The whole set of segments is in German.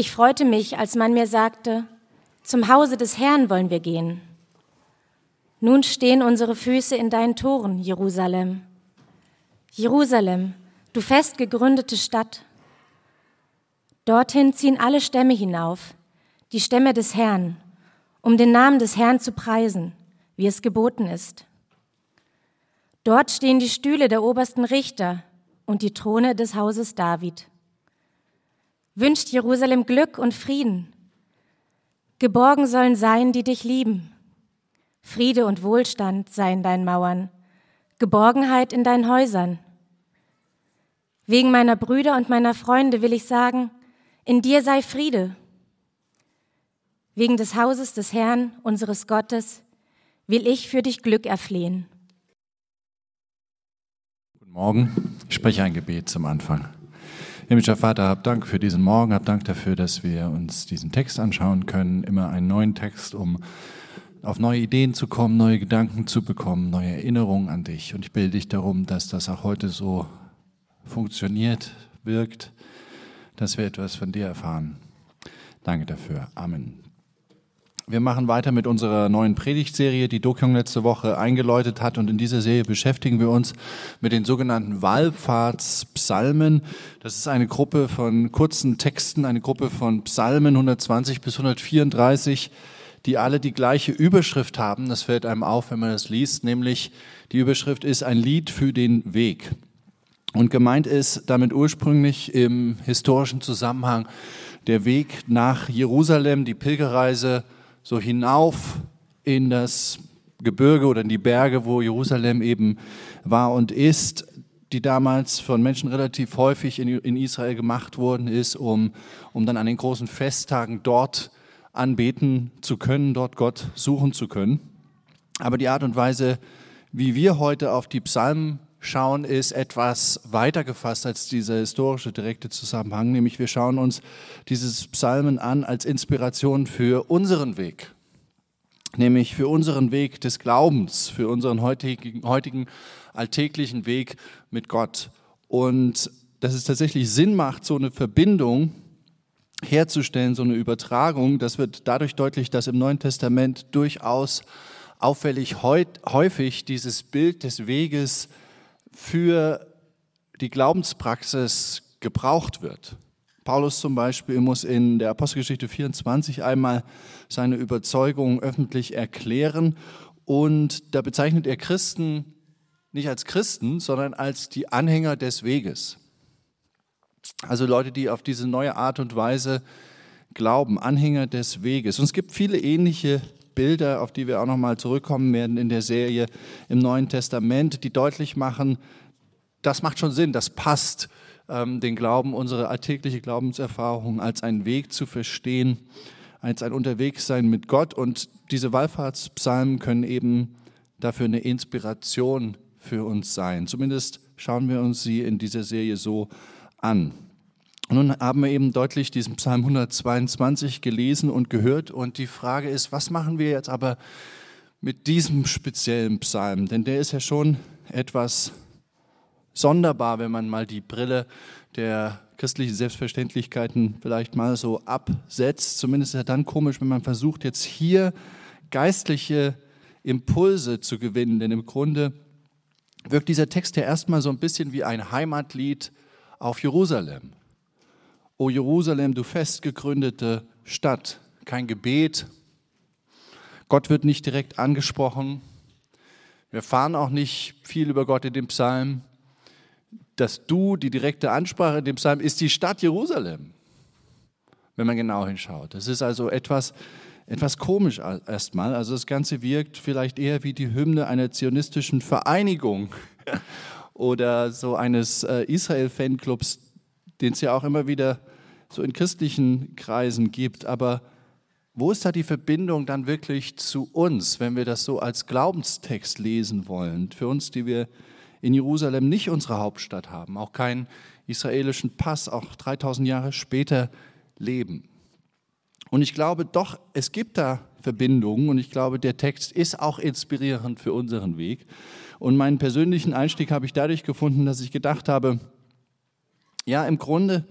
Ich freute mich, als man mir sagte, zum Hause des Herrn wollen wir gehen. Nun stehen unsere Füße in deinen Toren, Jerusalem. Jerusalem, du fest gegründete Stadt. Dorthin ziehen alle Stämme hinauf, die Stämme des Herrn, um den Namen des Herrn zu preisen, wie es geboten ist. Dort stehen die Stühle der obersten Richter und die Throne des Hauses David. Wünscht Jerusalem Glück und Frieden. Geborgen sollen sein, die dich lieben. Friede und Wohlstand seien deinen Mauern, Geborgenheit in deinen Häusern. Wegen meiner Brüder und meiner Freunde will ich sagen, in dir sei Friede. Wegen des Hauses des Herrn, unseres Gottes, will ich für dich Glück erflehen. Guten Morgen. Ich spreche ein Gebet zum Anfang. Himmlischer Vater, hab Dank für diesen Morgen, hab Dank dafür, dass wir uns diesen Text anschauen können, immer einen neuen Text, um auf neue Ideen zu kommen, neue Gedanken zu bekommen, neue Erinnerungen an dich. Und ich bitte dich darum, dass das auch heute so funktioniert, wirkt, dass wir etwas von dir erfahren. Danke dafür. Amen. Wir machen weiter mit unserer neuen Predigtserie, die Dokyong letzte Woche eingeläutet hat. Und in dieser Serie beschäftigen wir uns mit den sogenannten Wallfahrtspsalmen. Das ist eine Gruppe von kurzen Texten, eine Gruppe von Psalmen 120 bis 134 die alle die gleiche Überschrift haben. Das fällt einem auf, wenn man das liest, nämlich die Überschrift ist ein Lied für den Weg. Und gemeint ist damit ursprünglich im historischen Zusammenhang der Weg nach Jerusalem, die Pilgerreise so hinauf in das Gebirge oder in die Berge, wo Jerusalem eben war und ist, die damals von Menschen relativ häufig in, Israel gemacht worden ist, um, um dann an den großen Festtagen dort anbeten zu können, dort Gott suchen zu können. Aber die Art und Weise, wie wir heute auf die Psalmen schauen, ist etwas weiter gefasst als dieser historische direkte Zusammenhang, nämlich wir schauen uns dieses Psalmen an als Inspiration für unseren Weg, nämlich für unseren Weg des Glaubens, für unseren heutigen, heutigen alltäglichen Weg mit Gott. Und dass es tatsächlich Sinn macht, so eine Verbindung herzustellen, so eine Übertragung. Das wird dadurch deutlich, dass im Neuen Testament durchaus auffällig häufig dieses Bild des Weges für die Glaubenspraxis gebraucht wird. Paulus zum Beispiel muss in der Apostelgeschichte 24 einmal seine Überzeugung öffentlich erklären und da bezeichnet er Christen nicht als Christen, sondern als die Anhänger des Weges. Also Leute, die auf diese neue Art und Weise glauben, Anhänger des Weges. Und es gibt viele ähnliche Bilder, auf die wir auch nochmal zurückkommen werden in der Serie im Neuen Testament, die deutlich machen, das macht schon Sinn, das passt, ähm, den Glauben, unsere alltägliche Glaubenserfahrung als einen Weg zu verstehen, als ein Unterwegssein mit Gott. Und diese Wallfahrtspsalmen können eben dafür eine Inspiration für uns sein. Zumindest schauen wir uns sie in dieser Serie so an nun haben wir eben deutlich diesen Psalm 122 gelesen und gehört. Und die Frage ist, was machen wir jetzt aber mit diesem speziellen Psalm? Denn der ist ja schon etwas sonderbar, wenn man mal die Brille der christlichen Selbstverständlichkeiten vielleicht mal so absetzt. Zumindest ist er dann komisch, wenn man versucht, jetzt hier geistliche Impulse zu gewinnen. Denn im Grunde wirkt dieser Text ja erstmal so ein bisschen wie ein Heimatlied auf Jerusalem. O Jerusalem, du festgegründete Stadt, kein Gebet. Gott wird nicht direkt angesprochen. Wir erfahren auch nicht viel über Gott in dem Psalm. Das Du, die direkte Ansprache in dem Psalm, ist die Stadt Jerusalem, wenn man genau hinschaut. Das ist also etwas, etwas komisch erstmal. Also das Ganze wirkt vielleicht eher wie die Hymne einer zionistischen Vereinigung oder so eines äh, Israel-Fanclubs, den es ja auch immer wieder so in christlichen Kreisen gibt. Aber wo ist da die Verbindung dann wirklich zu uns, wenn wir das so als Glaubenstext lesen wollen? Für uns, die wir in Jerusalem nicht unsere Hauptstadt haben, auch keinen israelischen Pass, auch 3000 Jahre später leben. Und ich glaube doch, es gibt da Verbindungen und ich glaube, der Text ist auch inspirierend für unseren Weg. Und meinen persönlichen Einstieg habe ich dadurch gefunden, dass ich gedacht habe, ja, im Grunde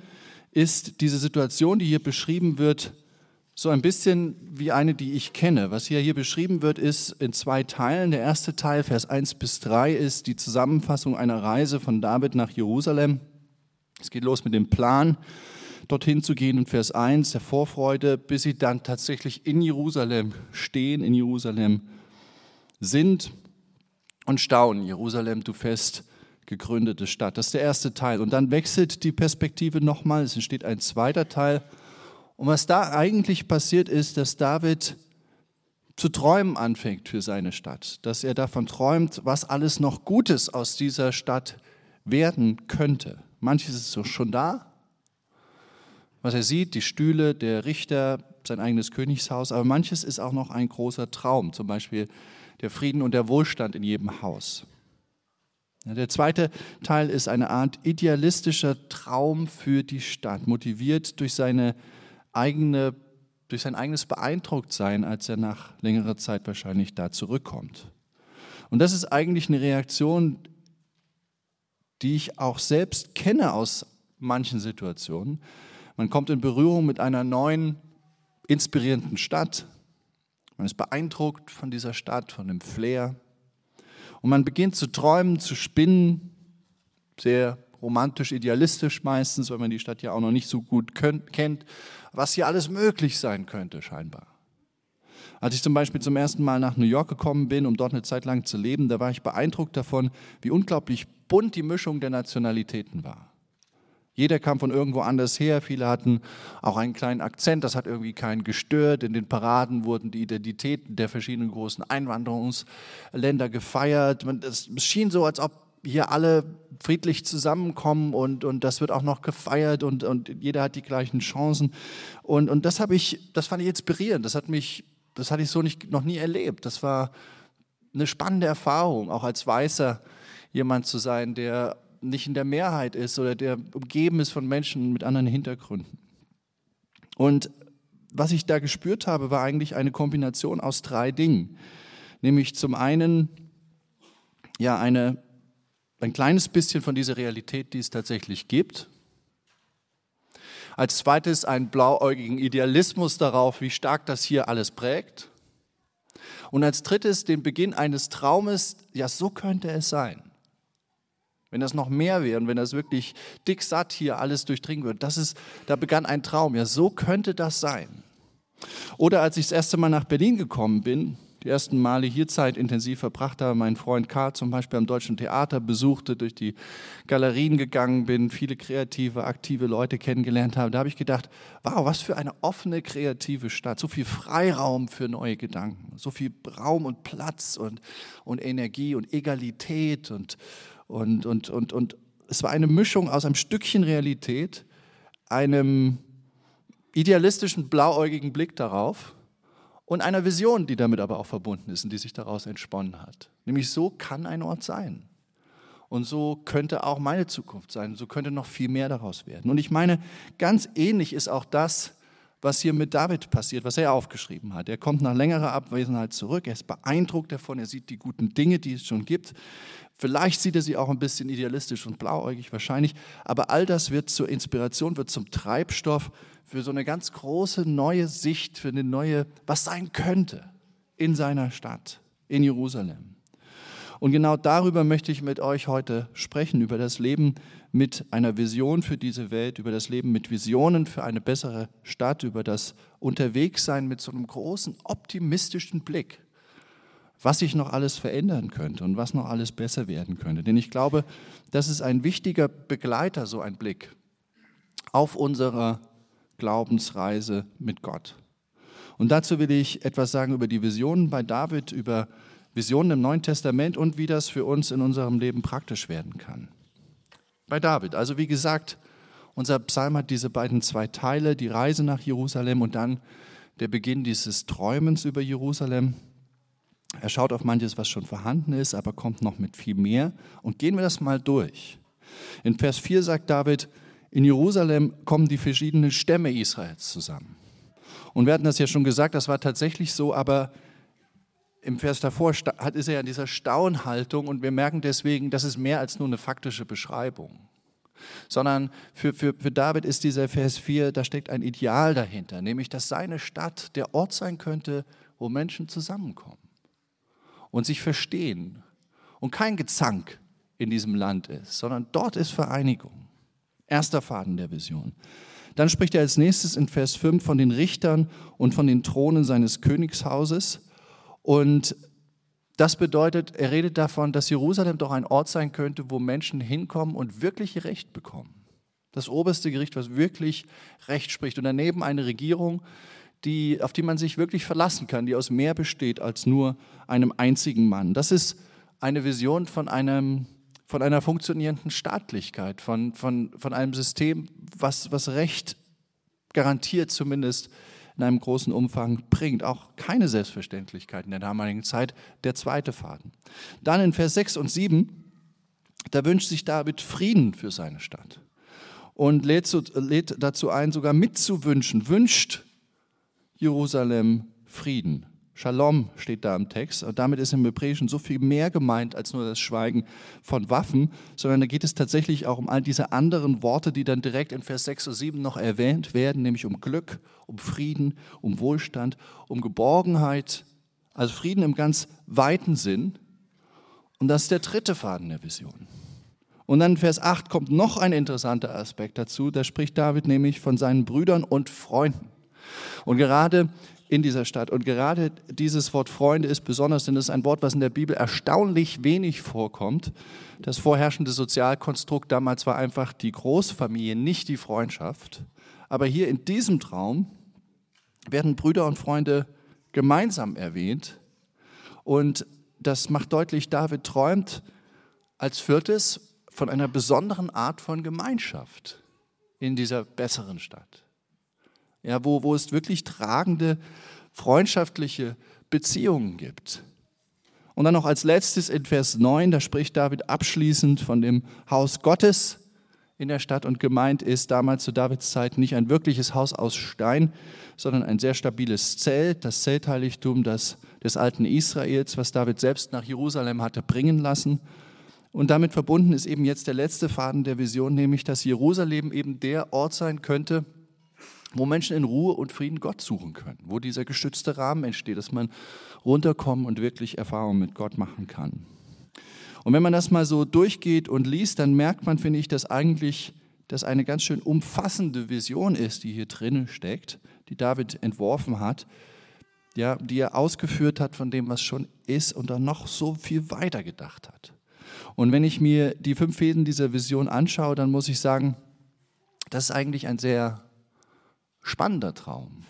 ist diese Situation, die hier beschrieben wird, so ein bisschen wie eine, die ich kenne. Was hier, hier beschrieben wird, ist in zwei Teilen. Der erste Teil, Vers 1 bis 3, ist die Zusammenfassung einer Reise von David nach Jerusalem. Es geht los mit dem Plan, dorthin zu gehen in Vers 1, der Vorfreude, bis sie dann tatsächlich in Jerusalem stehen, in Jerusalem sind und staunen. Jerusalem, du fest gegründete Stadt. Das ist der erste Teil. Und dann wechselt die Perspektive nochmal. Es entsteht ein zweiter Teil. Und was da eigentlich passiert ist, dass David zu träumen anfängt für seine Stadt. Dass er davon träumt, was alles noch Gutes aus dieser Stadt werden könnte. Manches ist so schon da. Was er sieht, die Stühle, der Richter, sein eigenes Königshaus. Aber manches ist auch noch ein großer Traum. Zum Beispiel der Frieden und der Wohlstand in jedem Haus. Der zweite Teil ist eine Art idealistischer Traum für die Stadt, motiviert durch, seine eigene, durch sein eigenes Beeindrucktsein, als er nach längerer Zeit wahrscheinlich da zurückkommt. Und das ist eigentlich eine Reaktion, die ich auch selbst kenne aus manchen Situationen. Man kommt in Berührung mit einer neuen, inspirierenden Stadt, man ist beeindruckt von dieser Stadt, von dem Flair. Und man beginnt zu träumen, zu spinnen, sehr romantisch, idealistisch meistens, weil man die Stadt ja auch noch nicht so gut kennt, was hier alles möglich sein könnte, scheinbar. Als ich zum Beispiel zum ersten Mal nach New York gekommen bin, um dort eine Zeit lang zu leben, da war ich beeindruckt davon, wie unglaublich bunt die Mischung der Nationalitäten war. Jeder kam von irgendwo anders her. Viele hatten auch einen kleinen Akzent. Das hat irgendwie keinen gestört. In den Paraden wurden die Identitäten der verschiedenen großen Einwanderungsländer gefeiert. Es schien so, als ob hier alle friedlich zusammenkommen und, und das wird auch noch gefeiert und, und jeder hat die gleichen Chancen. Und, und das ich, das fand ich inspirierend. Das hat mich, das hatte ich so nicht, noch nie erlebt. Das war eine spannende Erfahrung, auch als Weißer jemand zu sein, der nicht in der Mehrheit ist oder der umgeben ist von Menschen mit anderen Hintergründen. Und was ich da gespürt habe, war eigentlich eine Kombination aus drei Dingen. Nämlich zum einen ja eine, ein kleines bisschen von dieser Realität, die es tatsächlich gibt. Als zweites einen blauäugigen Idealismus darauf, wie stark das hier alles prägt. Und als drittes den Beginn eines Traumes, ja, so könnte es sein. Wenn das noch mehr wäre und wenn das wirklich dick satt hier alles durchdringen würde, das ist, da begann ein Traum. Ja, so könnte das sein. Oder als ich das erste Mal nach Berlin gekommen bin, die ersten Male hier Zeit intensiv verbracht habe, mein Freund Karl zum Beispiel am Deutschen Theater besuchte, durch die Galerien gegangen bin, viele kreative, aktive Leute kennengelernt habe, da habe ich gedacht, wow, was für eine offene, kreative Stadt, so viel Freiraum für neue Gedanken, so viel Raum und Platz und, und Energie und Egalität und, und, und, und, und es war eine Mischung aus einem Stückchen Realität, einem idealistischen, blauäugigen Blick darauf und einer Vision, die damit aber auch verbunden ist und die sich daraus entsponnen hat. Nämlich so kann ein Ort sein. Und so könnte auch meine Zukunft sein. So könnte noch viel mehr daraus werden. Und ich meine, ganz ähnlich ist auch das, was hier mit David passiert, was er aufgeschrieben hat. Er kommt nach längerer Abwesenheit zurück, er ist beeindruckt davon, er sieht die guten Dinge, die es schon gibt. Vielleicht sieht er sie auch ein bisschen idealistisch und blauäugig wahrscheinlich, aber all das wird zur Inspiration, wird zum Treibstoff für so eine ganz große neue Sicht, für eine neue, was sein könnte in seiner Stadt, in Jerusalem. Und genau darüber möchte ich mit euch heute sprechen, über das Leben mit einer Vision für diese Welt, über das Leben mit Visionen für eine bessere Stadt, über das Unterwegssein mit so einem großen optimistischen Blick, was sich noch alles verändern könnte und was noch alles besser werden könnte. Denn ich glaube, das ist ein wichtiger Begleiter, so ein Blick auf unserer Glaubensreise mit Gott. Und dazu will ich etwas sagen über die Visionen bei David, über Visionen im Neuen Testament und wie das für uns in unserem Leben praktisch werden kann. Bei David, also wie gesagt, unser Psalm hat diese beiden zwei Teile, die Reise nach Jerusalem und dann der Beginn dieses Träumens über Jerusalem. Er schaut auf manches, was schon vorhanden ist, aber kommt noch mit viel mehr. Und gehen wir das mal durch. In Vers 4 sagt David, in Jerusalem kommen die verschiedenen Stämme Israels zusammen. Und wir hatten das ja schon gesagt, das war tatsächlich so, aber im Vers davor ist er ja in dieser Staunhaltung und wir merken deswegen, das ist mehr als nur eine faktische Beschreibung. sondern für, für, für David ist dieser Vers 4, da steckt ein Ideal dahinter, nämlich dass seine Stadt der Ort sein könnte, wo Menschen zusammenkommen und sich verstehen und kein Gezank in diesem Land ist, sondern dort ist Vereinigung. Erster Faden der Vision. Dann spricht er als nächstes in Vers 5 von den Richtern und von den Thronen seines Königshauses. Und das bedeutet, er redet davon, dass Jerusalem doch ein Ort sein könnte, wo Menschen hinkommen und wirklich Recht bekommen. Das oberste Gericht, was wirklich Recht spricht. Und daneben eine Regierung, die, auf die man sich wirklich verlassen kann, die aus mehr besteht als nur einem einzigen Mann. Das ist eine Vision von, einem, von einer funktionierenden Staatlichkeit, von, von, von einem System, was, was Recht garantiert zumindest in einem großen Umfang bringt. Auch keine Selbstverständlichkeit in der damaligen Zeit, der zweite Faden. Dann in Vers 6 und 7, da wünscht sich David Frieden für seine Stadt und lädt, lädt dazu ein, sogar mitzuwünschen, wünscht Jerusalem Frieden. Shalom steht da im Text. Und damit ist im Hebräischen so viel mehr gemeint als nur das Schweigen von Waffen, sondern da geht es tatsächlich auch um all diese anderen Worte, die dann direkt in Vers 6 und 7 noch erwähnt werden, nämlich um Glück, um Frieden, um Wohlstand, um Geborgenheit. Also Frieden im ganz weiten Sinn. Und das ist der dritte Faden der Vision. Und dann in Vers 8 kommt noch ein interessanter Aspekt dazu. Da spricht David nämlich von seinen Brüdern und Freunden. Und gerade in dieser Stadt. Und gerade dieses Wort Freunde ist besonders, denn es ist ein Wort, was in der Bibel erstaunlich wenig vorkommt. Das vorherrschende Sozialkonstrukt damals war einfach die Großfamilie, nicht die Freundschaft. Aber hier in diesem Traum werden Brüder und Freunde gemeinsam erwähnt. Und das macht deutlich, David träumt als viertes von einer besonderen Art von Gemeinschaft in dieser besseren Stadt ja, wo, wo es wirklich tragende freundschaftliche Beziehungen gibt. Und dann noch als letztes in Vers 9, da spricht David abschließend von dem Haus Gottes in der Stadt und gemeint ist damals zu Davids Zeit nicht ein wirkliches Haus aus Stein, sondern ein sehr stabiles Zelt, das Zeltheiligtum des, des alten Israels, was David selbst nach Jerusalem hatte bringen lassen. Und damit verbunden ist eben jetzt der letzte Faden der Vision, nämlich dass Jerusalem eben der Ort sein könnte, wo Menschen in Ruhe und Frieden Gott suchen können, wo dieser geschützte Rahmen entsteht, dass man runterkommen und wirklich Erfahrungen mit Gott machen kann. Und wenn man das mal so durchgeht und liest, dann merkt man, finde ich, dass eigentlich das eine ganz schön umfassende Vision ist, die hier drin steckt, die David entworfen hat, ja, die er ausgeführt hat von dem, was schon ist und dann noch so viel weiter gedacht hat. Und wenn ich mir die fünf Fäden dieser Vision anschaue, dann muss ich sagen, das ist eigentlich ein sehr spannender Traum.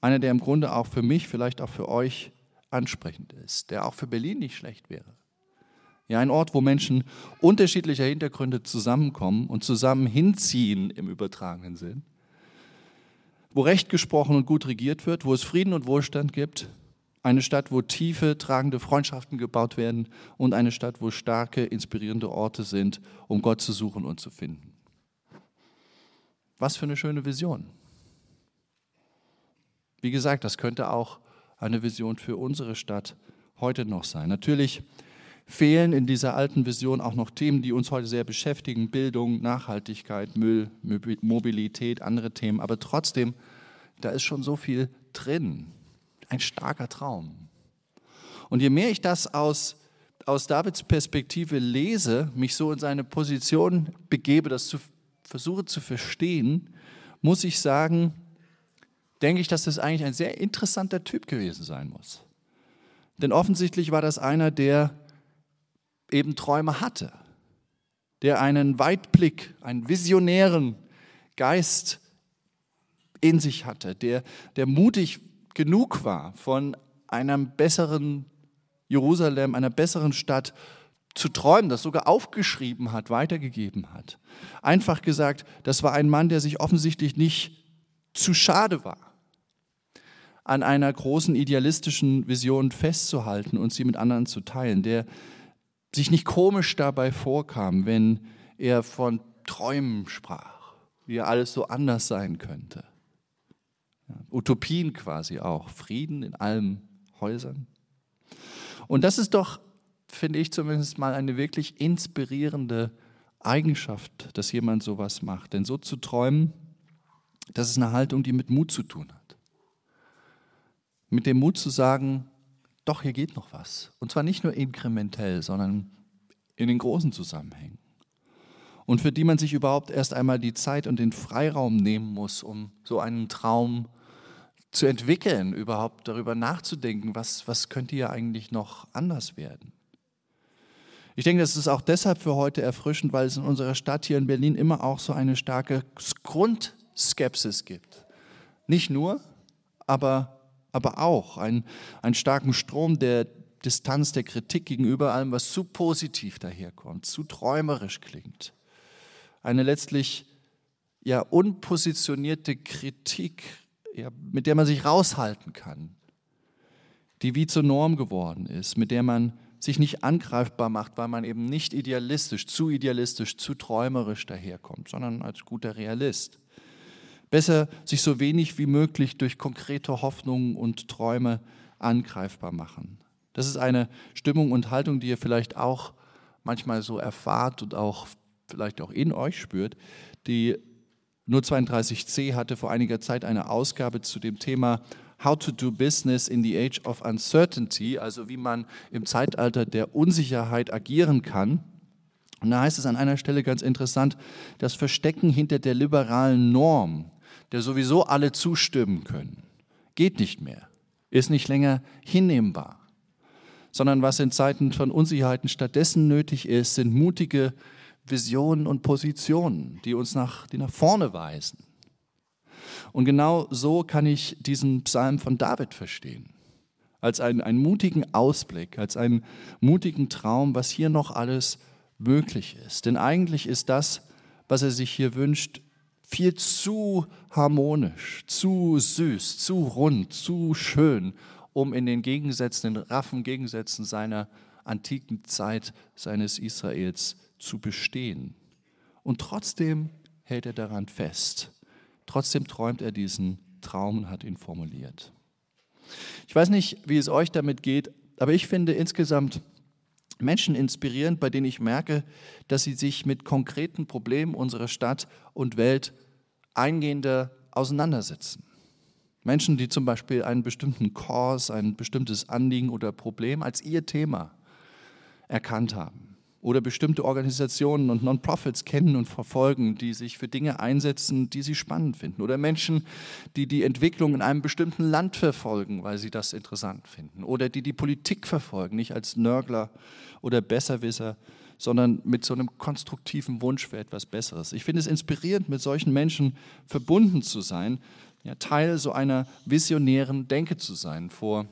Einer, der im Grunde auch für mich, vielleicht auch für euch ansprechend ist, der auch für Berlin nicht schlecht wäre. Ja, ein Ort, wo Menschen unterschiedlicher Hintergründe zusammenkommen und zusammen hinziehen im übertragenen Sinn, wo Recht gesprochen und gut regiert wird, wo es Frieden und Wohlstand gibt, eine Stadt, wo tiefe, tragende Freundschaften gebaut werden und eine Stadt, wo starke, inspirierende Orte sind, um Gott zu suchen und zu finden. Was für eine schöne Vision. Wie gesagt, das könnte auch eine Vision für unsere Stadt heute noch sein. Natürlich fehlen in dieser alten Vision auch noch Themen, die uns heute sehr beschäftigen, Bildung, Nachhaltigkeit, Müll, Mobilität, andere Themen, aber trotzdem, da ist schon so viel drin. Ein starker Traum. Und je mehr ich das aus, aus Davids Perspektive lese, mich so in seine Position begebe, das zu, versuche zu verstehen, muss ich sagen, denke ich, dass das eigentlich ein sehr interessanter Typ gewesen sein muss. Denn offensichtlich war das einer, der eben Träume hatte, der einen Weitblick, einen visionären Geist in sich hatte, der, der mutig genug war, von einem besseren Jerusalem, einer besseren Stadt zu träumen, das sogar aufgeschrieben hat, weitergegeben hat. Einfach gesagt, das war ein Mann, der sich offensichtlich nicht zu schade war, an einer großen idealistischen Vision festzuhalten und sie mit anderen zu teilen, der sich nicht komisch dabei vorkam, wenn er von Träumen sprach, wie alles so anders sein könnte. Utopien quasi auch, Frieden in allen Häusern. Und das ist doch, finde ich zumindest mal, eine wirklich inspirierende Eigenschaft, dass jemand sowas macht. Denn so zu träumen, das ist eine Haltung, die mit Mut zu tun hat. Mit dem Mut zu sagen, doch, hier geht noch was. Und zwar nicht nur inkrementell, sondern in den großen Zusammenhängen. Und für die man sich überhaupt erst einmal die Zeit und den Freiraum nehmen muss, um so einen Traum zu entwickeln, überhaupt darüber nachzudenken, was, was könnte hier eigentlich noch anders werden. Ich denke, das ist auch deshalb für heute erfrischend, weil es in unserer Stadt hier in Berlin immer auch so eine starke Grundskepsis gibt. Nicht nur, aber, aber auch einen, einen starken Strom der Distanz, der Kritik gegenüber allem, was zu positiv daherkommt, zu träumerisch klingt. Eine letztlich ja unpositionierte Kritik, ja, mit der man sich raushalten kann, die wie zur Norm geworden ist, mit der man sich nicht angreifbar macht, weil man eben nicht idealistisch, zu idealistisch, zu träumerisch daherkommt, sondern als guter Realist. Besser sich so wenig wie möglich durch konkrete Hoffnungen und Träume angreifbar machen. Das ist eine Stimmung und Haltung, die ihr vielleicht auch manchmal so erfahrt und auch vielleicht auch in euch spürt. Die nur 32c hatte vor einiger Zeit eine Ausgabe zu dem Thema How to do business in the age of uncertainty, also wie man im Zeitalter der Unsicherheit agieren kann. Und da heißt es an einer Stelle ganz interessant, das Verstecken hinter der liberalen Norm, der sowieso alle zustimmen können, geht nicht mehr, ist nicht länger hinnehmbar, sondern was in Zeiten von Unsicherheiten stattdessen nötig ist, sind mutige Visionen und Positionen, die uns nach, die nach vorne weisen und genau so kann ich diesen Psalm von David verstehen. Als einen, einen mutigen Ausblick, als einen mutigen Traum, was hier noch alles möglich ist. Denn eigentlich ist das, was er sich hier wünscht, viel zu harmonisch, zu süß, zu rund, zu schön, um in den Gegensätzen, den raffen Gegensätzen seiner antiken Zeit, seines Israels zu bestehen. Und trotzdem hält er daran fest. Trotzdem träumt er diesen Traum und hat ihn formuliert. Ich weiß nicht, wie es euch damit geht, aber ich finde insgesamt Menschen inspirierend, bei denen ich merke, dass sie sich mit konkreten Problemen unserer Stadt und Welt eingehender auseinandersetzen. Menschen, die zum Beispiel einen bestimmten Kurs, ein bestimmtes Anliegen oder Problem als ihr Thema erkannt haben oder bestimmte Organisationen und Non-Profits kennen und verfolgen, die sich für Dinge einsetzen, die sie spannend finden. Oder Menschen, die die Entwicklung in einem bestimmten Land verfolgen, weil sie das interessant finden. Oder die die Politik verfolgen, nicht als Nörgler oder Besserwisser, sondern mit so einem konstruktiven Wunsch für etwas Besseres. Ich finde es inspirierend, mit solchen Menschen verbunden zu sein, ja, Teil so einer visionären Denke zu sein. Vor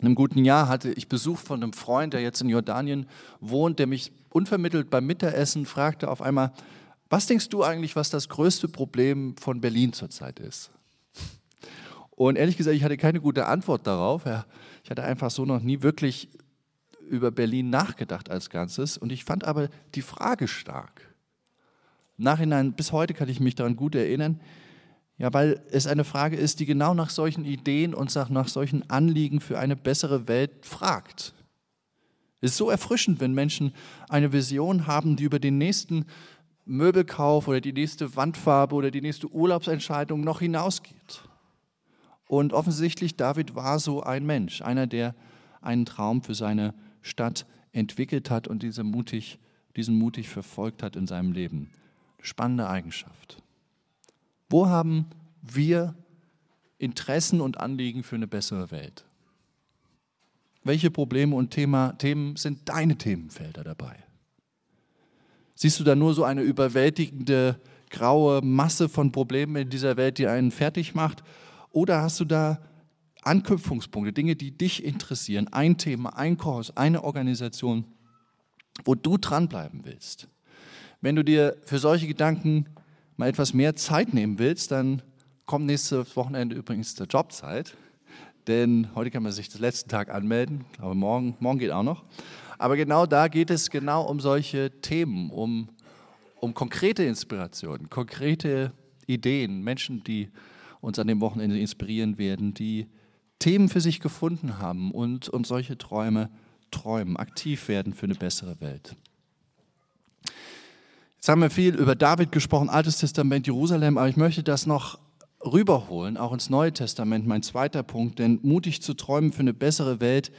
einem guten Jahr hatte ich Besuch von einem Freund, der jetzt in Jordanien wohnt, der mich unvermittelt beim Mittagessen fragte auf einmal, was denkst du eigentlich, was das größte Problem von Berlin zurzeit ist? Und ehrlich gesagt, ich hatte keine gute Antwort darauf. Ich hatte einfach so noch nie wirklich über Berlin nachgedacht als Ganzes. Und ich fand aber die Frage stark. Nachhinein, bis heute kann ich mich daran gut erinnern, ja, weil es eine Frage ist, die genau nach solchen Ideen und nach solchen Anliegen für eine bessere Welt fragt. Es ist so erfrischend, wenn Menschen eine Vision haben, die über den nächsten Möbelkauf oder die nächste Wandfarbe oder die nächste Urlaubsentscheidung noch hinausgeht. Und offensichtlich, David war so ein Mensch, einer, der einen Traum für seine Stadt entwickelt hat und diese mutig, diesen mutig verfolgt hat in seinem Leben. Spannende Eigenschaft. Wo haben wir Interessen und Anliegen für eine bessere Welt? Welche Probleme und Thema, Themen sind deine Themenfelder dabei? Siehst du da nur so eine überwältigende graue Masse von Problemen in dieser Welt, die einen fertig macht? Oder hast du da Anknüpfungspunkte, Dinge, die dich interessieren, ein Thema, ein Kurs, eine Organisation, wo du dranbleiben willst? Wenn du dir für solche Gedanken mal etwas mehr Zeit nehmen willst, dann kommt nächstes Wochenende übrigens zur Jobzeit. Denn heute kann man sich den letzten Tag anmelden, aber morgen, morgen geht auch noch. Aber genau da geht es genau um solche Themen, um, um konkrete Inspirationen, konkrete Ideen, Menschen, die uns an dem Wochenende inspirieren werden, die Themen für sich gefunden haben und, und solche Träume träumen, aktiv werden für eine bessere Welt. Jetzt haben wir viel über David gesprochen, Altes Testament, Jerusalem, aber ich möchte das noch rüberholen, auch ins Neue Testament, mein zweiter Punkt, denn mutig zu träumen für eine bessere Welt,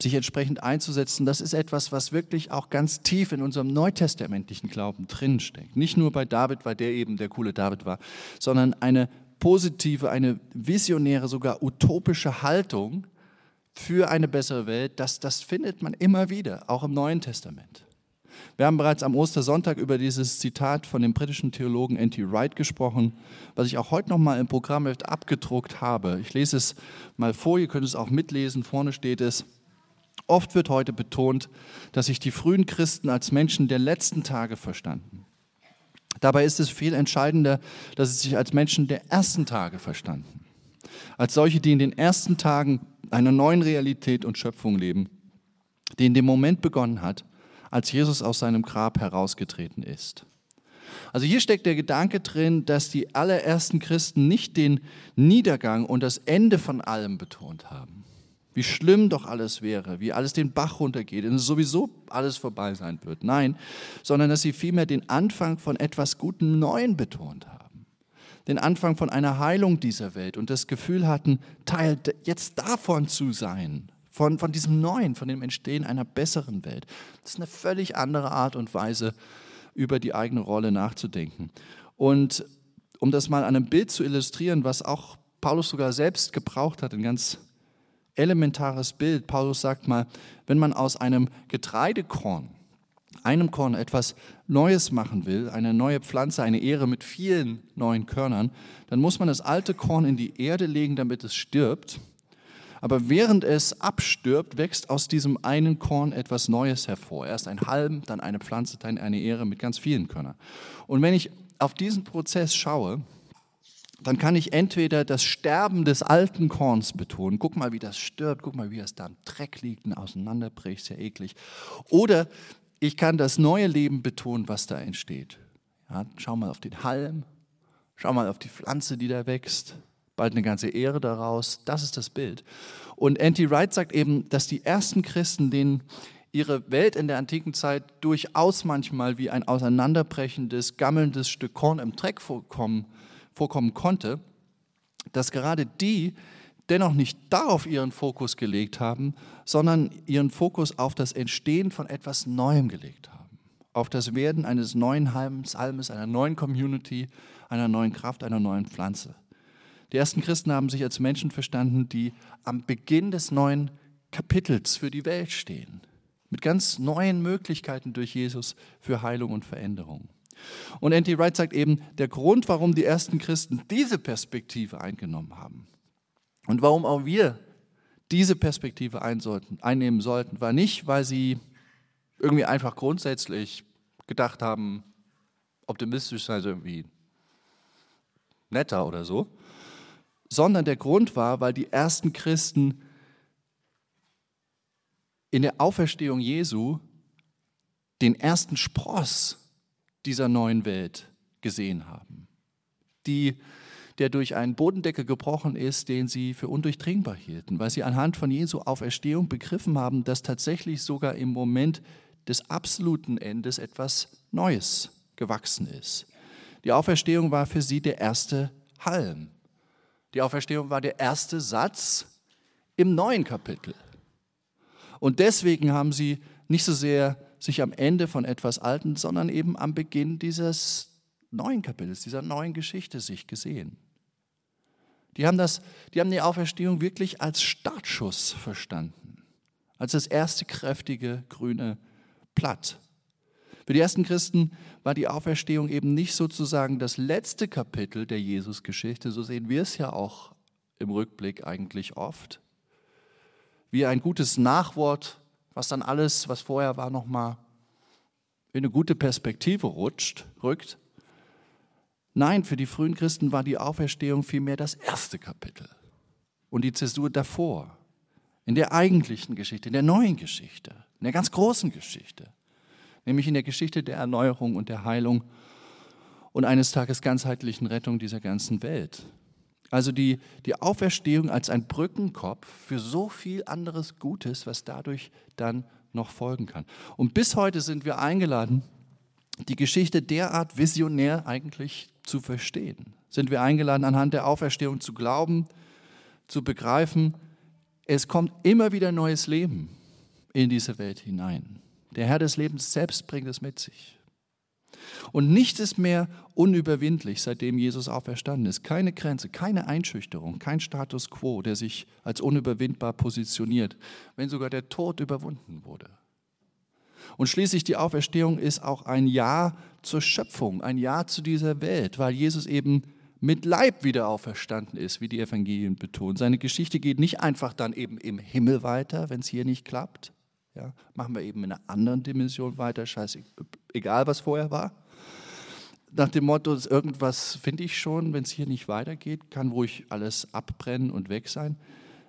sich entsprechend einzusetzen, das ist etwas, was wirklich auch ganz tief in unserem neutestamentlichen Glauben drinsteckt. Nicht nur bei David, weil der eben der coole David war, sondern eine positive, eine visionäre, sogar utopische Haltung für eine bessere Welt, das, das findet man immer wieder, auch im Neuen Testament. Wir haben bereits am Ostersonntag über dieses Zitat von dem britischen Theologen N.T. Wright gesprochen, was ich auch heute nochmal im Programm abgedruckt habe. Ich lese es mal vor, ihr könnt es auch mitlesen, vorne steht es. Oft wird heute betont, dass sich die frühen Christen als Menschen der letzten Tage verstanden. Dabei ist es viel entscheidender, dass sie sich als Menschen der ersten Tage verstanden. Als solche, die in den ersten Tagen einer neuen Realität und Schöpfung leben, die in dem Moment begonnen hat, als Jesus aus seinem Grab herausgetreten ist. Also hier steckt der Gedanke drin, dass die allerersten Christen nicht den Niedergang und das Ende von allem betont haben. Wie schlimm doch alles wäre, wie alles den Bach runtergeht und sowieso alles vorbei sein wird. Nein, sondern dass sie vielmehr den Anfang von etwas Gutem Neuen betont haben. Den Anfang von einer Heilung dieser Welt und das Gefühl hatten, Teil jetzt davon zu sein von, von diesem Neuen, von dem Entstehen einer besseren Welt. Das ist eine völlig andere Art und Weise, über die eigene Rolle nachzudenken. Und um das mal an einem Bild zu illustrieren, was auch Paulus sogar selbst gebraucht hat, ein ganz elementares Bild. Paulus sagt mal, wenn man aus einem Getreidekorn, einem Korn etwas Neues machen will, eine neue Pflanze, eine Ehre mit vielen neuen Körnern, dann muss man das alte Korn in die Erde legen, damit es stirbt. Aber während es abstirbt, wächst aus diesem einen Korn etwas Neues hervor. Erst ein Halm, dann eine Pflanze, dann eine Ehre mit ganz vielen Körnern. Und wenn ich auf diesen Prozess schaue, dann kann ich entweder das Sterben des alten Korns betonen. Guck mal, wie das stirbt, guck mal, wie es da im Dreck liegt und auseinanderbricht, sehr eklig. Oder ich kann das neue Leben betonen, was da entsteht. Ja, schau mal auf den Halm, schau mal auf die Pflanze, die da wächst bald eine ganze Ehre daraus. Das ist das Bild. Und N.T. Wright sagt eben, dass die ersten Christen, denen ihre Welt in der antiken Zeit durchaus manchmal wie ein auseinanderbrechendes, gammelndes Stück Korn im Dreck vorkommen, vorkommen konnte, dass gerade die dennoch nicht darauf ihren Fokus gelegt haben, sondern ihren Fokus auf das Entstehen von etwas Neuem gelegt haben, auf das Werden eines neuen Halmes, einer neuen Community, einer neuen Kraft, einer neuen Pflanze. Die ersten Christen haben sich als Menschen verstanden, die am Beginn des neuen Kapitels für die Welt stehen. Mit ganz neuen Möglichkeiten durch Jesus für Heilung und Veränderung. Und N.T. Wright sagt eben, der Grund, warum die ersten Christen diese Perspektive eingenommen haben und warum auch wir diese Perspektive einnehmen sollten, war nicht, weil sie irgendwie einfach grundsätzlich gedacht haben, optimistisch sei irgendwie netter oder so, sondern der Grund war, weil die ersten Christen in der Auferstehung Jesu den ersten Spross dieser neuen Welt gesehen haben, die, der durch einen Bodendeckel gebrochen ist, den sie für undurchdringbar hielten, weil sie anhand von Jesu Auferstehung begriffen haben, dass tatsächlich sogar im Moment des absoluten Endes etwas Neues gewachsen ist. Die Auferstehung war für sie der erste Halm, die Auferstehung war der erste Satz im neuen Kapitel. Und deswegen haben sie nicht so sehr sich am Ende von etwas Alten, sondern eben am Beginn dieses neuen Kapitels, dieser neuen Geschichte sich gesehen. Die haben, das, die haben die Auferstehung wirklich als Startschuss verstanden, als das erste kräftige grüne Blatt. Für die ersten Christen war die Auferstehung eben nicht sozusagen das letzte Kapitel der Jesusgeschichte, so sehen wir es ja auch im Rückblick eigentlich oft, wie ein gutes Nachwort, was dann alles, was vorher war, nochmal in eine gute Perspektive rutscht, rückt. Nein, für die frühen Christen war die Auferstehung vielmehr das erste Kapitel und die Zäsur davor, in der eigentlichen Geschichte, in der neuen Geschichte, in der ganz großen Geschichte nämlich in der Geschichte der Erneuerung und der Heilung und eines Tages ganzheitlichen Rettung dieser ganzen Welt. Also die, die Auferstehung als ein Brückenkopf für so viel anderes Gutes, was dadurch dann noch folgen kann. Und bis heute sind wir eingeladen, die Geschichte derart visionär eigentlich zu verstehen? Sind wir eingeladen, anhand der Auferstehung zu glauben, zu begreifen, es kommt immer wieder neues Leben in diese Welt hinein. Der Herr des Lebens selbst bringt es mit sich. Und nichts ist mehr unüberwindlich, seitdem Jesus auferstanden ist. Keine Grenze, keine Einschüchterung, kein Status quo, der sich als unüberwindbar positioniert, wenn sogar der Tod überwunden wurde. Und schließlich die Auferstehung ist auch ein Ja zur Schöpfung, ein Ja zu dieser Welt, weil Jesus eben mit Leib wieder auferstanden ist, wie die Evangelien betonen. Seine Geschichte geht nicht einfach dann eben im Himmel weiter, wenn es hier nicht klappt. Ja, machen wir eben in einer anderen Dimension weiter, scheiße, egal was vorher war. Nach dem Motto, irgendwas finde ich schon, wenn es hier nicht weitergeht, kann ruhig alles abbrennen und weg sein.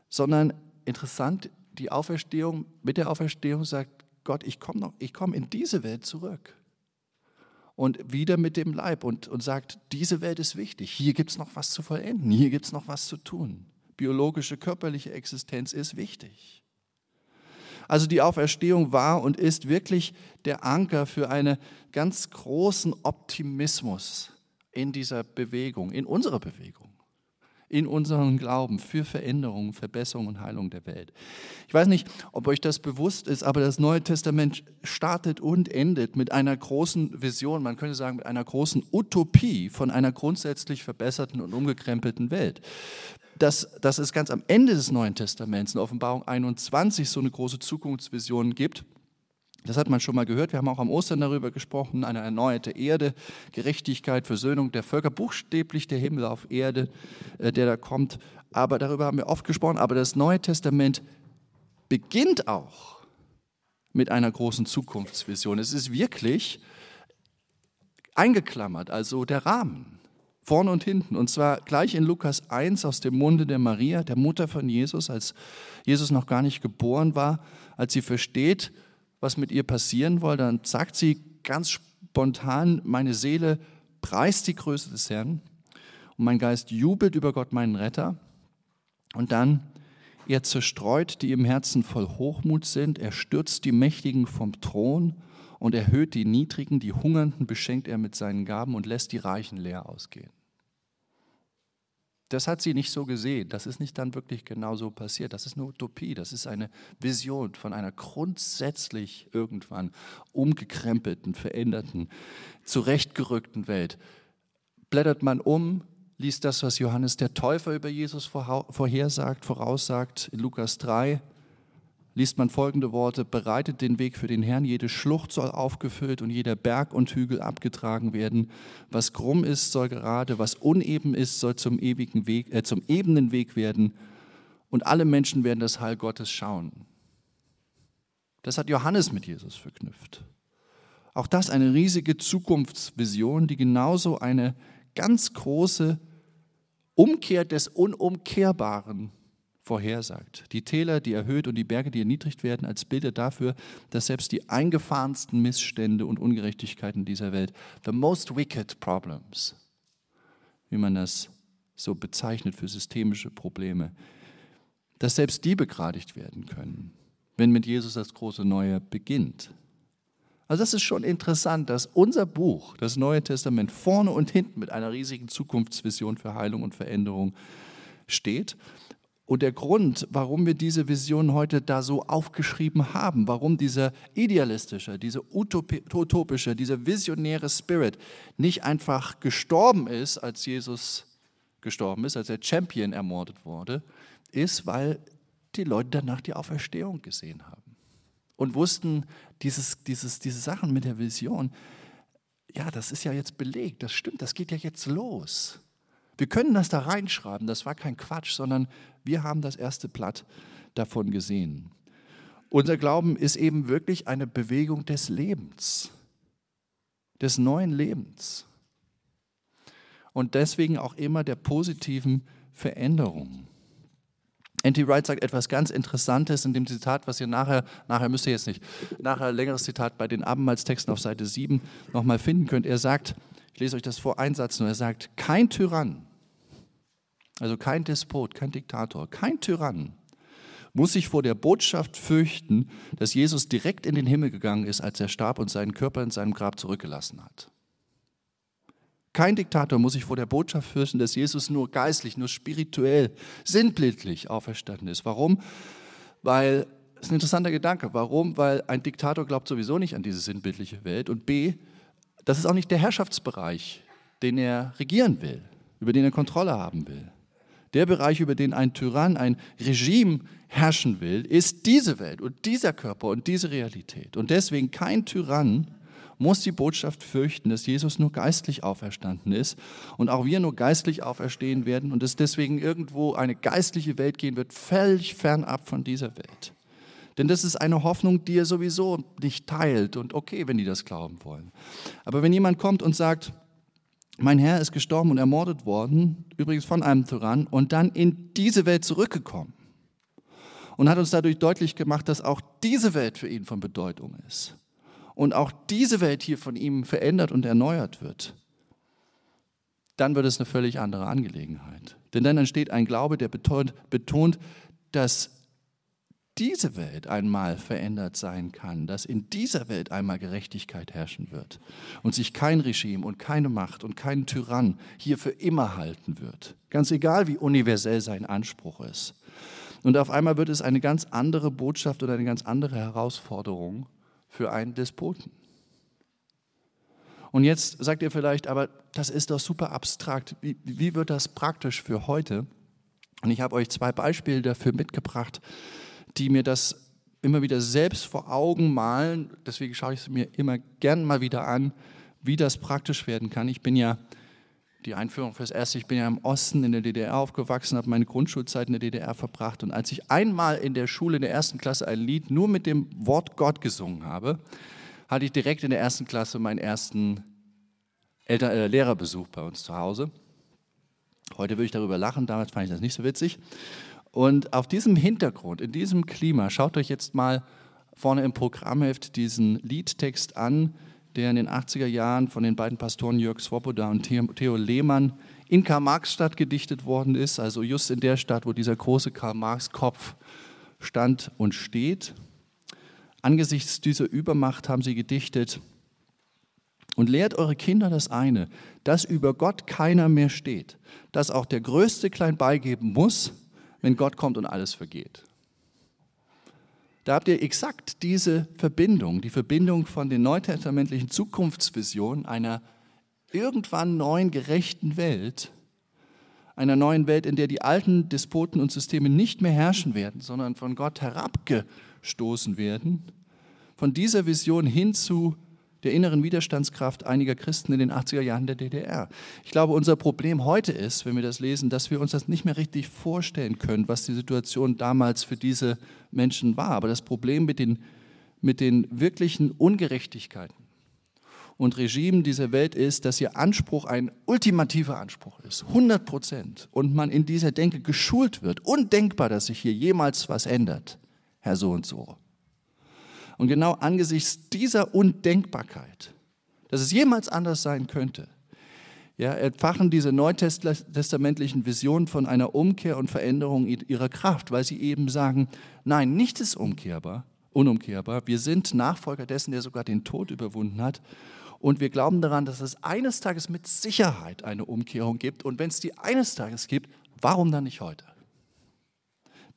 Sondern interessant, die Auferstehung, mit der Auferstehung sagt Gott, ich komme komme in diese Welt zurück. Und wieder mit dem Leib und, und sagt, diese Welt ist wichtig, hier gibt es noch was zu vollenden, hier gibt es noch was zu tun. Biologische, körperliche Existenz ist wichtig. Also die Auferstehung war und ist wirklich der Anker für einen ganz großen Optimismus in dieser Bewegung, in unserer Bewegung in unserem Glauben für Veränderung, Verbesserung und Heilung der Welt. Ich weiß nicht, ob euch das bewusst ist, aber das Neue Testament startet und endet mit einer großen Vision, man könnte sagen mit einer großen Utopie von einer grundsätzlich verbesserten und umgekrempelten Welt. Dass, dass es ganz am Ende des Neuen Testaments, in Offenbarung 21, so eine große Zukunftsvision gibt, das hat man schon mal gehört. Wir haben auch am Ostern darüber gesprochen, eine erneuerte Erde, Gerechtigkeit, Versöhnung der Völker, buchstäblich der Himmel auf Erde, äh, der da kommt. Aber darüber haben wir oft gesprochen. Aber das Neue Testament beginnt auch mit einer großen Zukunftsvision. Es ist wirklich eingeklammert, also der Rahmen, vorne und hinten. Und zwar gleich in Lukas 1 aus dem Munde der Maria, der Mutter von Jesus, als Jesus noch gar nicht geboren war, als sie versteht, was mit ihr passieren soll, dann sagt sie ganz spontan, meine Seele preist die Größe des Herrn und mein Geist jubelt über Gott, meinen Retter. Und dann, er zerstreut, die im Herzen voll Hochmut sind, er stürzt die Mächtigen vom Thron und erhöht die Niedrigen, die Hungernden beschenkt er mit seinen Gaben und lässt die Reichen leer ausgehen. Das hat sie nicht so gesehen. Das ist nicht dann wirklich genau so passiert. Das ist eine Utopie. Das ist eine Vision von einer grundsätzlich irgendwann umgekrempelten, veränderten, zurechtgerückten Welt. Blättert man um, liest das, was Johannes der Täufer über Jesus vorhersagt, voraussagt in Lukas 3 liest man folgende Worte, bereitet den Weg für den Herrn, jede Schlucht soll aufgefüllt und jeder Berg und Hügel abgetragen werden. Was krumm ist, soll gerade, was uneben ist, soll zum ewigen Weg, äh, zum ebenen Weg werden und alle Menschen werden das Heil Gottes schauen. Das hat Johannes mit Jesus verknüpft. Auch das eine riesige Zukunftsvision, die genauso eine ganz große Umkehr des Unumkehrbaren vorhersagt. Die Täler, die erhöht und die Berge, die erniedrigt werden, als Bilder dafür, dass selbst die eingefahrensten Missstände und Ungerechtigkeiten dieser Welt, the most wicked problems, wie man das so bezeichnet für systemische Probleme, dass selbst die begradigt werden können, wenn mit Jesus das große Neue beginnt. Also das ist schon interessant, dass unser Buch, das Neue Testament, vorne und hinten mit einer riesigen Zukunftsvision für Heilung und Veränderung steht und der Grund, warum wir diese Vision heute da so aufgeschrieben haben, warum dieser idealistische, dieser utopische, dieser visionäre Spirit nicht einfach gestorben ist, als Jesus gestorben ist, als der Champion ermordet wurde, ist, weil die Leute danach die Auferstehung gesehen haben und wussten, dieses, dieses, diese Sachen mit der Vision, ja, das ist ja jetzt belegt, das stimmt, das geht ja jetzt los. Wir können das da reinschreiben, das war kein Quatsch, sondern wir haben das erste Blatt davon gesehen. Unser Glauben ist eben wirklich eine Bewegung des Lebens, des neuen Lebens. Und deswegen auch immer der positiven Veränderung. N.T. Wright sagt etwas ganz Interessantes in dem Zitat, was ihr nachher, nachher müsst ihr jetzt nicht, nachher längeres Zitat bei den Abendmahlstexten auf Seite 7 nochmal finden könnt. Er sagt, ich lese euch das vor, ein Satz nur. Er sagt, kein Tyrann, also kein Despot, kein Diktator, kein Tyrann muss sich vor der Botschaft fürchten, dass Jesus direkt in den Himmel gegangen ist, als er starb und seinen Körper in seinem Grab zurückgelassen hat. Kein Diktator muss sich vor der Botschaft fürchten, dass Jesus nur geistlich, nur spirituell, sinnbildlich auferstanden ist. Warum? Weil, das ist ein interessanter Gedanke, warum? Weil ein Diktator glaubt sowieso nicht an diese sinnbildliche Welt und b, das ist auch nicht der Herrschaftsbereich, den er regieren will, über den er Kontrolle haben will. Der Bereich, über den ein Tyrann, ein Regime herrschen will, ist diese Welt und dieser Körper und diese Realität. Und deswegen kein Tyrann muss die Botschaft fürchten, dass Jesus nur geistlich auferstanden ist und auch wir nur geistlich auferstehen werden und es deswegen irgendwo eine geistliche Welt gehen wird, völlig fernab von dieser Welt. Denn das ist eine Hoffnung, die er sowieso nicht teilt und okay, wenn die das glauben wollen. Aber wenn jemand kommt und sagt, mein Herr ist gestorben und ermordet worden, übrigens von einem Tyrann, und dann in diese Welt zurückgekommen. Und hat uns dadurch deutlich gemacht, dass auch diese Welt für ihn von Bedeutung ist. Und auch diese Welt hier von ihm verändert und erneuert wird, dann wird es eine völlig andere Angelegenheit. Denn dann entsteht ein Glaube, der betont, betont dass diese Welt einmal verändert sein kann, dass in dieser Welt einmal Gerechtigkeit herrschen wird und sich kein Regime und keine Macht und kein Tyrann hier für immer halten wird. Ganz egal, wie universell sein Anspruch ist. Und auf einmal wird es eine ganz andere Botschaft oder eine ganz andere Herausforderung für einen Despoten. Und jetzt sagt ihr vielleicht, aber das ist doch super abstrakt. Wie, wie wird das praktisch für heute? Und ich habe euch zwei Beispiele dafür mitgebracht, die mir das immer wieder selbst vor Augen malen. Deswegen schaue ich es mir immer gern mal wieder an, wie das praktisch werden kann. Ich bin ja, die Einführung fürs Erste, ich bin ja im Osten in der DDR aufgewachsen, habe meine Grundschulzeit in der DDR verbracht. Und als ich einmal in der Schule in der ersten Klasse ein Lied nur mit dem Wort Gott gesungen habe, hatte ich direkt in der ersten Klasse meinen ersten Eltern, äh, Lehrerbesuch bei uns zu Hause. Heute würde ich darüber lachen, damals fand ich das nicht so witzig. Und auf diesem Hintergrund, in diesem Klima, schaut euch jetzt mal vorne im Programmheft diesen Liedtext an, der in den 80er Jahren von den beiden Pastoren Jörg Swoboda und Theo Lehmann in Karl-Marx-Stadt gedichtet worden ist, also just in der Stadt, wo dieser große Karl-Marx-Kopf stand und steht. Angesichts dieser Übermacht haben sie gedichtet, und lehrt eure Kinder das eine, dass über Gott keiner mehr steht, dass auch der Größte klein beigeben muss, wenn Gott kommt und alles vergeht. Da habt ihr exakt diese Verbindung, die Verbindung von den neutestamentlichen Zukunftsvisionen einer irgendwann neuen gerechten Welt, einer neuen Welt, in der die alten Despoten und Systeme nicht mehr herrschen werden, sondern von Gott herabgestoßen werden, von dieser Vision hin zu der inneren Widerstandskraft einiger Christen in den 80er Jahren der DDR. Ich glaube, unser Problem heute ist, wenn wir das lesen, dass wir uns das nicht mehr richtig vorstellen können, was die Situation damals für diese Menschen war. Aber das Problem mit den, mit den wirklichen Ungerechtigkeiten und Regimen dieser Welt ist, dass ihr Anspruch ein ultimativer Anspruch ist, 100 Prozent, und man in dieser Denke geschult wird. Undenkbar, dass sich hier jemals was ändert, Herr so und so. Und genau angesichts dieser Undenkbarkeit, dass es jemals anders sein könnte, ja, entfachen diese neutestamentlichen Visionen von einer Umkehr und Veränderung ihrer Kraft, weil sie eben sagen, nein, nichts ist umkehrbar, unumkehrbar. Wir sind Nachfolger dessen, der sogar den Tod überwunden hat. Und wir glauben daran, dass es eines Tages mit Sicherheit eine Umkehrung gibt. Und wenn es die eines Tages gibt, warum dann nicht heute?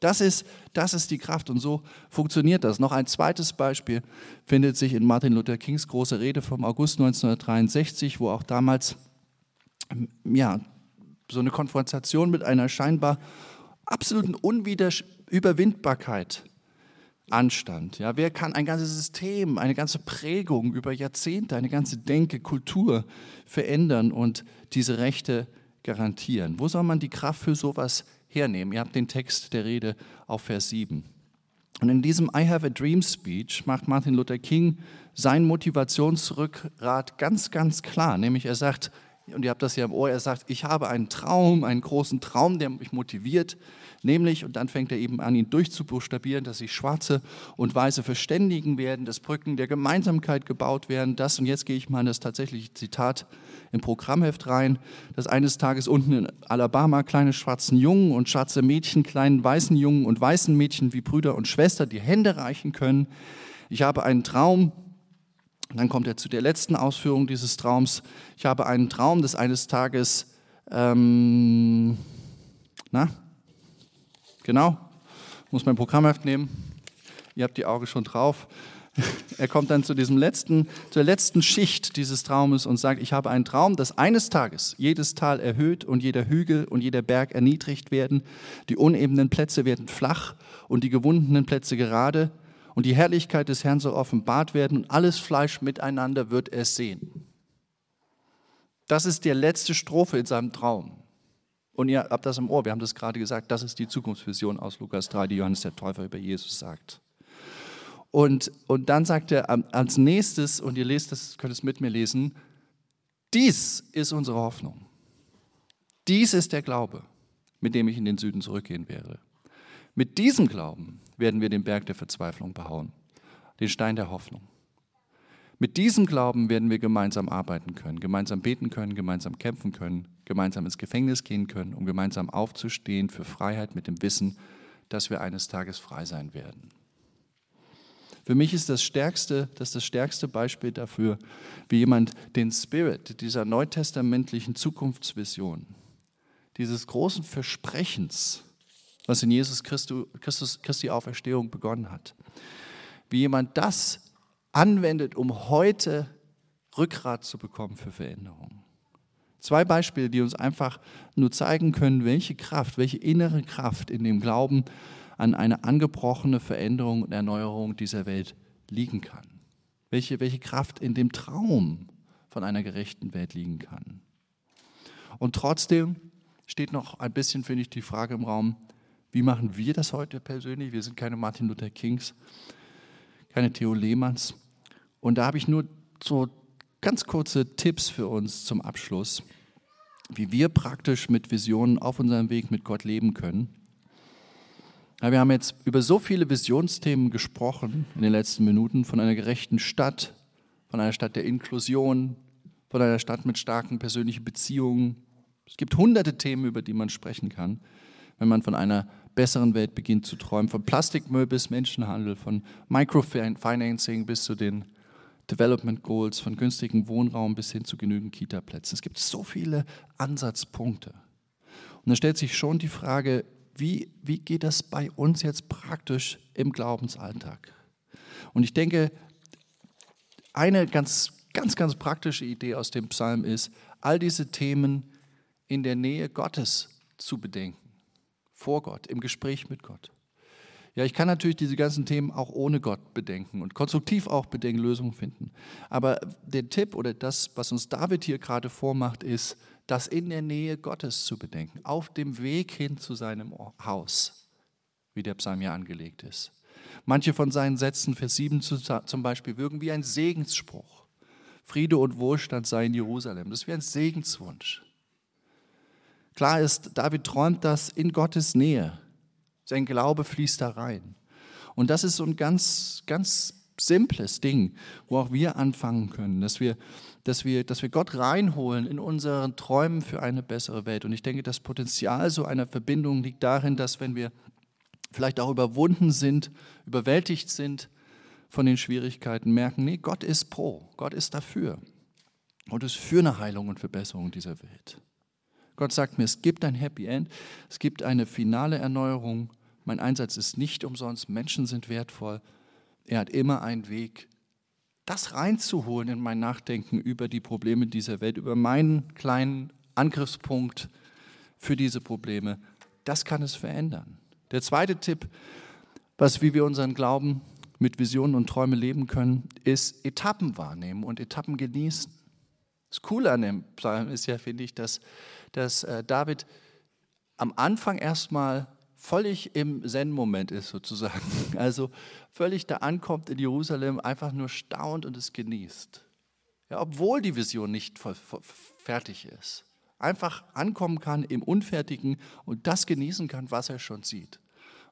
Das ist, das ist die Kraft und so funktioniert das. Noch ein zweites Beispiel findet sich in Martin Luther Kings große Rede vom August 1963, wo auch damals ja, so eine Konfrontation mit einer scheinbar absoluten Unüberwindbarkeit anstand. Ja, wer kann ein ganzes System, eine ganze Prägung über Jahrzehnte, eine ganze Denke, Kultur verändern und diese Rechte garantieren? Wo soll man die Kraft für sowas hernehmen. Ihr habt den Text der Rede auf Vers 7. Und in diesem I Have a Dream Speech macht Martin Luther King sein Motivationsrückgrat ganz, ganz klar. Nämlich er sagt, und ihr habt das ja im Ohr, er sagt, ich habe einen Traum, einen großen Traum, der mich motiviert, nämlich, und dann fängt er eben an, ihn durchzubuchstabieren, dass sich Schwarze und Weiße verständigen werden, dass Brücken der Gemeinsamkeit gebaut werden, das, und jetzt gehe ich mal in das tatsächliche Zitat im Programmheft rein, dass eines Tages unten in Alabama kleine schwarzen Jungen und schwarze Mädchen, kleinen weißen Jungen und weißen Mädchen wie Brüder und Schwester die Hände reichen können. Ich habe einen Traum, dann kommt er zu der letzten Ausführung dieses Traums. Ich habe einen Traum, dass eines Tages, ähm, na, genau, muss mein Programmheft nehmen. Ihr habt die Augen schon drauf. Er kommt dann zu diesem letzten, zur letzten Schicht dieses Traumes und sagt, ich habe einen Traum, dass eines Tages jedes Tal erhöht und jeder Hügel und jeder Berg erniedrigt werden, die unebenen Plätze werden flach und die gewundenen Plätze gerade und die Herrlichkeit des Herrn soll offenbart werden und alles Fleisch miteinander wird es sehen. Das ist die letzte Strophe in seinem Traum. Und ihr habt das im Ohr, wir haben das gerade gesagt, das ist die Zukunftsvision aus Lukas 3, die Johannes der Täufer über Jesus sagt. Und, und dann sagt er als nächstes, und ihr lest das, könnt es mit mir lesen, dies ist unsere Hoffnung. Dies ist der Glaube, mit dem ich in den Süden zurückgehen werde. Mit diesem Glauben werden wir den Berg der Verzweiflung behauen, den Stein der Hoffnung. Mit diesem Glauben werden wir gemeinsam arbeiten können, gemeinsam beten können, gemeinsam kämpfen können, gemeinsam ins Gefängnis gehen können, um gemeinsam aufzustehen für Freiheit mit dem Wissen, dass wir eines Tages frei sein werden. Für mich ist das stärkste, das, das stärkste Beispiel dafür, wie jemand den Spirit dieser neutestamentlichen Zukunftsvision, dieses großen Versprechens, was in Jesus Christus, Christus, Christi Auferstehung begonnen hat. Wie jemand das anwendet, um heute Rückgrat zu bekommen für Veränderungen. Zwei Beispiele, die uns einfach nur zeigen können, welche Kraft, welche innere Kraft in dem Glauben an eine angebrochene Veränderung und Erneuerung dieser Welt liegen kann. Welche, welche Kraft in dem Traum von einer gerechten Welt liegen kann. Und trotzdem steht noch ein bisschen, finde ich, die Frage im Raum, wie machen wir das heute persönlich? Wir sind keine Martin Luther Kings, keine Theo Lehmanns. Und da habe ich nur so ganz kurze Tipps für uns zum Abschluss, wie wir praktisch mit Visionen auf unserem Weg mit Gott leben können. Wir haben jetzt über so viele Visionsthemen gesprochen in den letzten Minuten, von einer gerechten Stadt, von einer Stadt der Inklusion, von einer Stadt mit starken persönlichen Beziehungen. Es gibt hunderte Themen, über die man sprechen kann wenn man von einer besseren Welt beginnt zu träumen. Von Plastikmüll bis Menschenhandel, von Microfinancing bis zu den Development Goals, von günstigem Wohnraum bis hin zu genügend Kita-Plätzen. Es gibt so viele Ansatzpunkte. Und da stellt sich schon die Frage, wie, wie geht das bei uns jetzt praktisch im Glaubensalltag? Und ich denke, eine ganz, ganz, ganz praktische Idee aus dem Psalm ist, all diese Themen in der Nähe Gottes zu bedenken vor Gott, im Gespräch mit Gott. Ja, ich kann natürlich diese ganzen Themen auch ohne Gott bedenken und konstruktiv auch bedenken, Lösungen finden. Aber der Tipp oder das, was uns David hier gerade vormacht, ist, das in der Nähe Gottes zu bedenken, auf dem Weg hin zu seinem Haus, wie der Psalm ja angelegt ist. Manche von seinen Sätzen, Vers 7 zum Beispiel, wirken wie ein Segensspruch. Friede und Wohlstand sei in Jerusalem. Das ist wie ein Segenswunsch. Klar ist, David träumt das in Gottes Nähe. Sein Glaube fließt da rein. Und das ist so ein ganz, ganz simples Ding, wo auch wir anfangen können, dass wir, dass wir, dass wir Gott reinholen in unseren Träumen für eine bessere Welt. Und ich denke, das Potenzial so einer Verbindung liegt darin, dass wenn wir vielleicht auch überwunden sind, überwältigt sind von den Schwierigkeiten, merken, nee, Gott ist pro, Gott ist dafür. Gott ist für eine Heilung und Verbesserung dieser Welt. Gott sagt mir, es gibt ein Happy End, es gibt eine finale Erneuerung. Mein Einsatz ist nicht umsonst, Menschen sind wertvoll. Er hat immer einen Weg, das reinzuholen in mein Nachdenken über die Probleme dieser Welt, über meinen kleinen Angriffspunkt für diese Probleme. Das kann es verändern. Der zweite Tipp, was, wie wir unseren Glauben mit Visionen und Träumen leben können, ist Etappen wahrnehmen und Etappen genießen. Das Coole an dem Psalm ist ja, finde ich, dass dass äh, David am Anfang erstmal völlig im Zen-Moment ist sozusagen. Also völlig da ankommt in Jerusalem, einfach nur staunt und es genießt. Ja, obwohl die Vision nicht fertig ist. Einfach ankommen kann im Unfertigen und das genießen kann, was er schon sieht.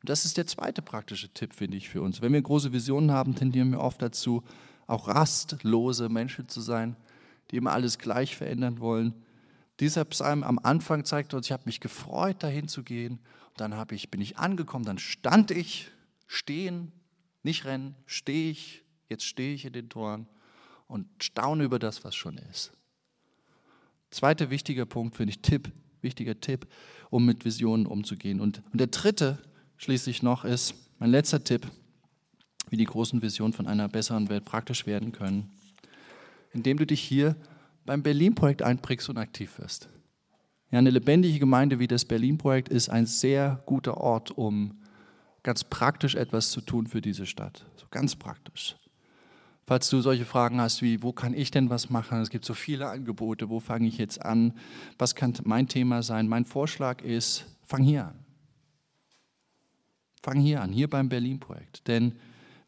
Und das ist der zweite praktische Tipp, finde ich, für uns. Wenn wir große Visionen haben, tendieren wir oft dazu, auch rastlose Menschen zu sein, die immer alles gleich verändern wollen. Dieser Psalm am Anfang zeigt uns, ich habe mich gefreut, dahin zu gehen. Und dann ich, bin ich angekommen, dann stand ich, stehen, nicht rennen, stehe ich, jetzt stehe ich in den Toren und staune über das, was schon ist. Zweiter wichtiger Punkt, finde ich, Tipp, wichtiger Tipp, um mit Visionen umzugehen. Und, und der dritte schließlich noch ist, mein letzter Tipp, wie die großen Visionen von einer besseren Welt praktisch werden können, indem du dich hier beim Berlin-Projekt einprägst und aktiv wirst. Ja, eine lebendige Gemeinde wie das Berlin-Projekt ist ein sehr guter Ort, um ganz praktisch etwas zu tun für diese Stadt. So ganz praktisch. Falls du solche Fragen hast wie, wo kann ich denn was machen? Es gibt so viele Angebote, wo fange ich jetzt an? Was kann mein Thema sein? Mein Vorschlag ist, fang hier an. Fang hier an, hier beim Berlin-Projekt. Denn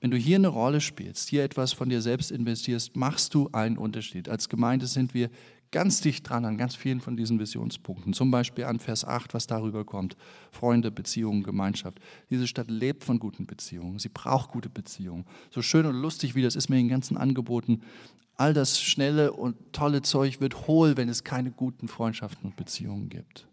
wenn du hier eine Rolle spielst, hier etwas von dir selbst investierst, machst du einen Unterschied. Als Gemeinde sind wir ganz dicht dran an ganz vielen von diesen Visionspunkten. Zum Beispiel an Vers 8, was darüber kommt. Freunde, Beziehungen, Gemeinschaft. Diese Stadt lebt von guten Beziehungen. Sie braucht gute Beziehungen. So schön und lustig, wie das ist mit den ganzen Angeboten. All das schnelle und tolle Zeug wird hohl, wenn es keine guten Freundschaften und Beziehungen gibt.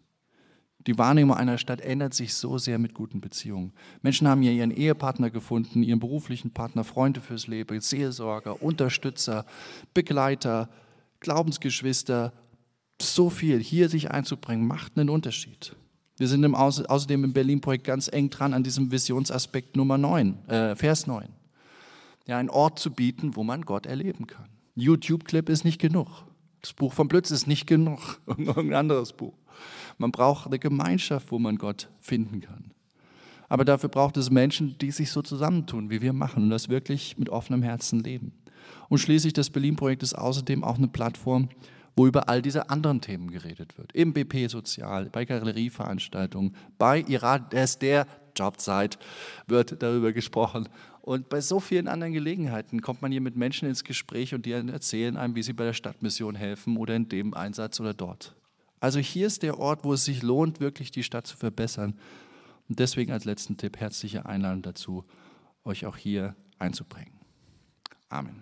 Die Wahrnehmung einer Stadt ändert sich so sehr mit guten Beziehungen. Menschen haben ja ihren Ehepartner gefunden, ihren beruflichen Partner, Freunde fürs Leben, Seelsorger, Unterstützer, Begleiter, Glaubensgeschwister. So viel hier sich einzubringen, macht einen Unterschied. Wir sind im außerdem im Berlin-Projekt ganz eng dran an diesem Visionsaspekt Nummer 9, äh, Vers 9. Ja, einen Ort zu bieten, wo man Gott erleben kann. YouTube-Clip ist nicht genug. Das Buch von Blitz ist nicht genug. Irgendein anderes Buch. Man braucht eine Gemeinschaft, wo man Gott finden kann. Aber dafür braucht es Menschen, die sich so zusammentun, wie wir machen und das wirklich mit offenem Herzen leben. Und schließlich das Berlin-Projekt ist außerdem auch eine Plattform, wo über all diese anderen Themen geredet wird. Im BP Sozial, bei Galerieveranstaltungen, bei Iras der Jobzeit wird darüber gesprochen. Und bei so vielen anderen Gelegenheiten kommt man hier mit Menschen ins Gespräch und die erzählen einem, wie sie bei der Stadtmission helfen oder in dem Einsatz oder dort. Also hier ist der Ort, wo es sich lohnt, wirklich die Stadt zu verbessern. Und deswegen als letzten Tipp herzliche Einladung dazu, euch auch hier einzubringen. Amen.